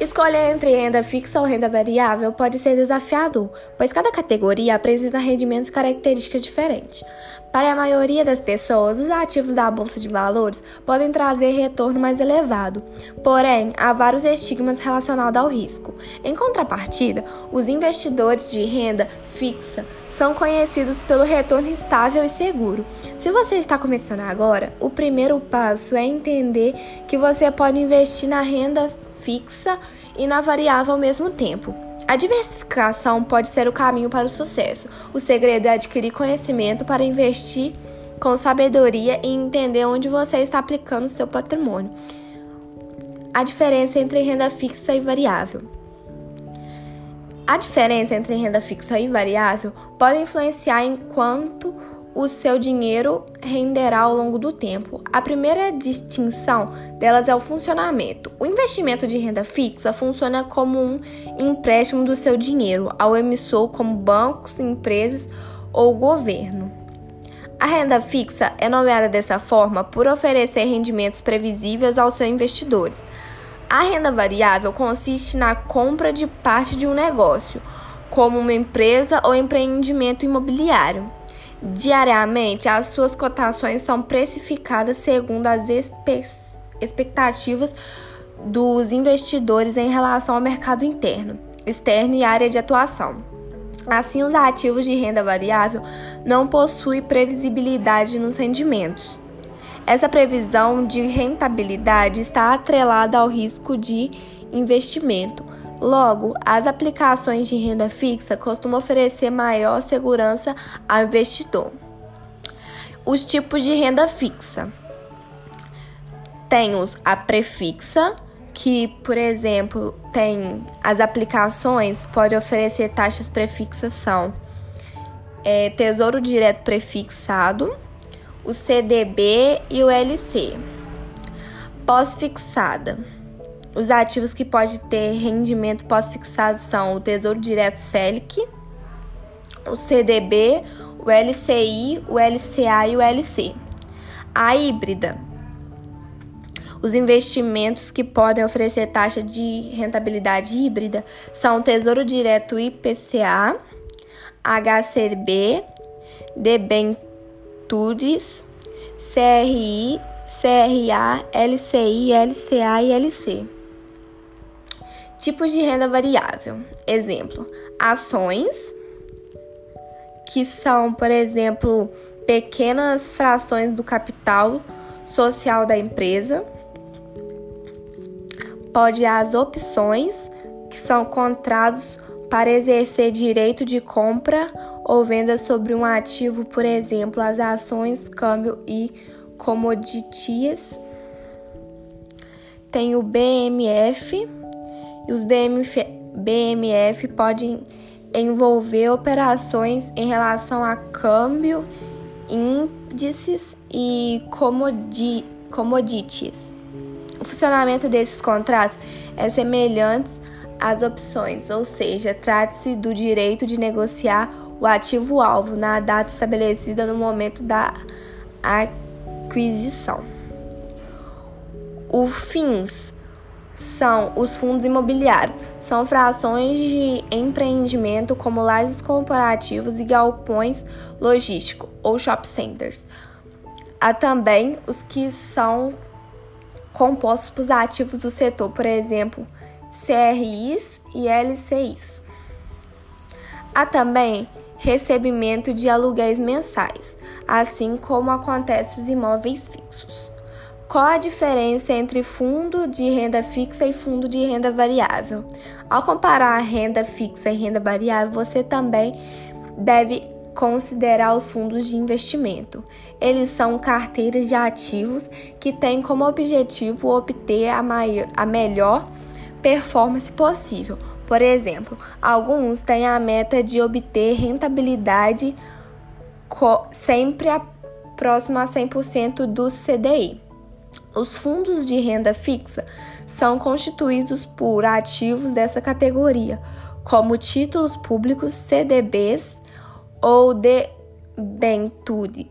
Escolher entre renda fixa ou renda variável pode ser desafiador, pois cada categoria apresenta rendimentos e características diferentes. Para a maioria das pessoas, os ativos da bolsa de valores podem trazer retorno mais elevado, porém, há vários estigmas relacionados ao risco. Em contrapartida, os investidores de renda fixa são conhecidos pelo retorno estável e seguro. Se você está começando agora, o primeiro passo é entender que você pode investir na renda fixa e na variável ao mesmo tempo. A diversificação pode ser o caminho para o sucesso. O segredo é adquirir conhecimento para investir com sabedoria e entender onde você está aplicando o seu patrimônio. A diferença entre renda fixa e variável. A diferença entre renda fixa e variável pode influenciar em quanto o seu dinheiro renderá ao longo do tempo. A primeira distinção delas é o funcionamento. O investimento de renda fixa funciona como um empréstimo do seu dinheiro ao emissor, como bancos, empresas ou governo. A renda fixa é nomeada dessa forma por oferecer rendimentos previsíveis aos seus investidores. A renda variável consiste na compra de parte de um negócio, como uma empresa ou empreendimento imobiliário. Diariamente, as suas cotações são precificadas segundo as expectativas dos investidores em relação ao mercado interno, externo e área de atuação. Assim, os ativos de renda variável não possuem previsibilidade nos rendimentos. Essa previsão de rentabilidade está atrelada ao risco de investimento, Logo, as aplicações de renda fixa costumam oferecer maior segurança ao investidor. Os tipos de renda fixa. Temos a prefixa, que, por exemplo, tem as aplicações, pode oferecer taxas prefixas são é, Tesouro Direto Prefixado, o CDB e o LC. Pós-fixada os ativos que pode ter rendimento pós-fixado são o Tesouro Direto Selic, o CDB, o LCI, o LCA e o LC. A híbrida. Os investimentos que podem oferecer taxa de rentabilidade híbrida são o Tesouro Direto IPCA, HCB, debentures, CRI, CRA, LCI, LCA e LC. Tipos de renda variável. Exemplo: ações, que são, por exemplo, pequenas frações do capital social da empresa. Pode as opções, que são contratos para exercer direito de compra ou venda sobre um ativo, por exemplo, as ações, câmbio e commodities. Tem o BMF os BMF, BMF podem envolver operações em relação a câmbio, índices e comodi commodities. O funcionamento desses contratos é semelhante às opções, ou seja, trata-se do direito de negociar o ativo-alvo na data estabelecida no momento da aquisição. O FINS são os fundos imobiliários. São frações de empreendimento como lajes corporativos e galpões logísticos ou shop centers. Há também os que são compostos por ativos do setor, por exemplo, CRIs e LCIs. Há também recebimento de aluguéis mensais, assim como acontece os imóveis fixos. Qual a diferença entre fundo de renda fixa e fundo de renda variável? Ao comparar renda fixa e renda variável, você também deve considerar os fundos de investimento. Eles são carteiras de ativos que têm como objetivo obter a, maior, a melhor performance possível. Por exemplo, alguns têm a meta de obter rentabilidade sempre próxima a 100% do CDI. Os fundos de renda fixa são constituídos por ativos dessa categoria, como títulos públicos, CDBs ou debentures.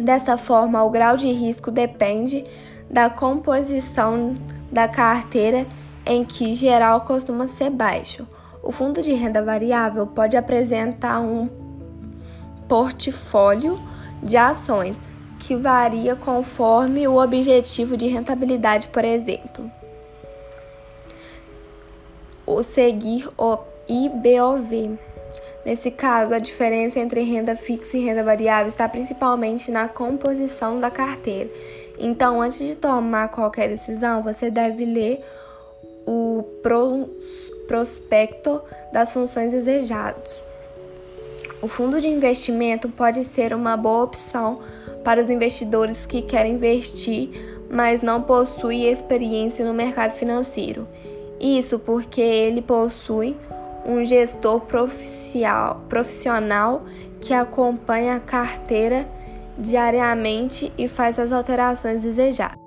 Dessa forma, o grau de risco depende da composição da carteira em que geral costuma ser baixo. O fundo de renda variável pode apresentar um portfólio de ações que varia conforme o objetivo de rentabilidade, por exemplo. O seguir o IBOV. Nesse caso, a diferença entre renda fixa e renda variável está principalmente na composição da carteira. Então, antes de tomar qualquer decisão, você deve ler o pro, prospecto das funções desejadas. O fundo de investimento pode ser uma boa opção para os investidores que querem investir, mas não possuem experiência no mercado financeiro. Isso porque ele possui um gestor profissional que acompanha a carteira diariamente e faz as alterações desejadas.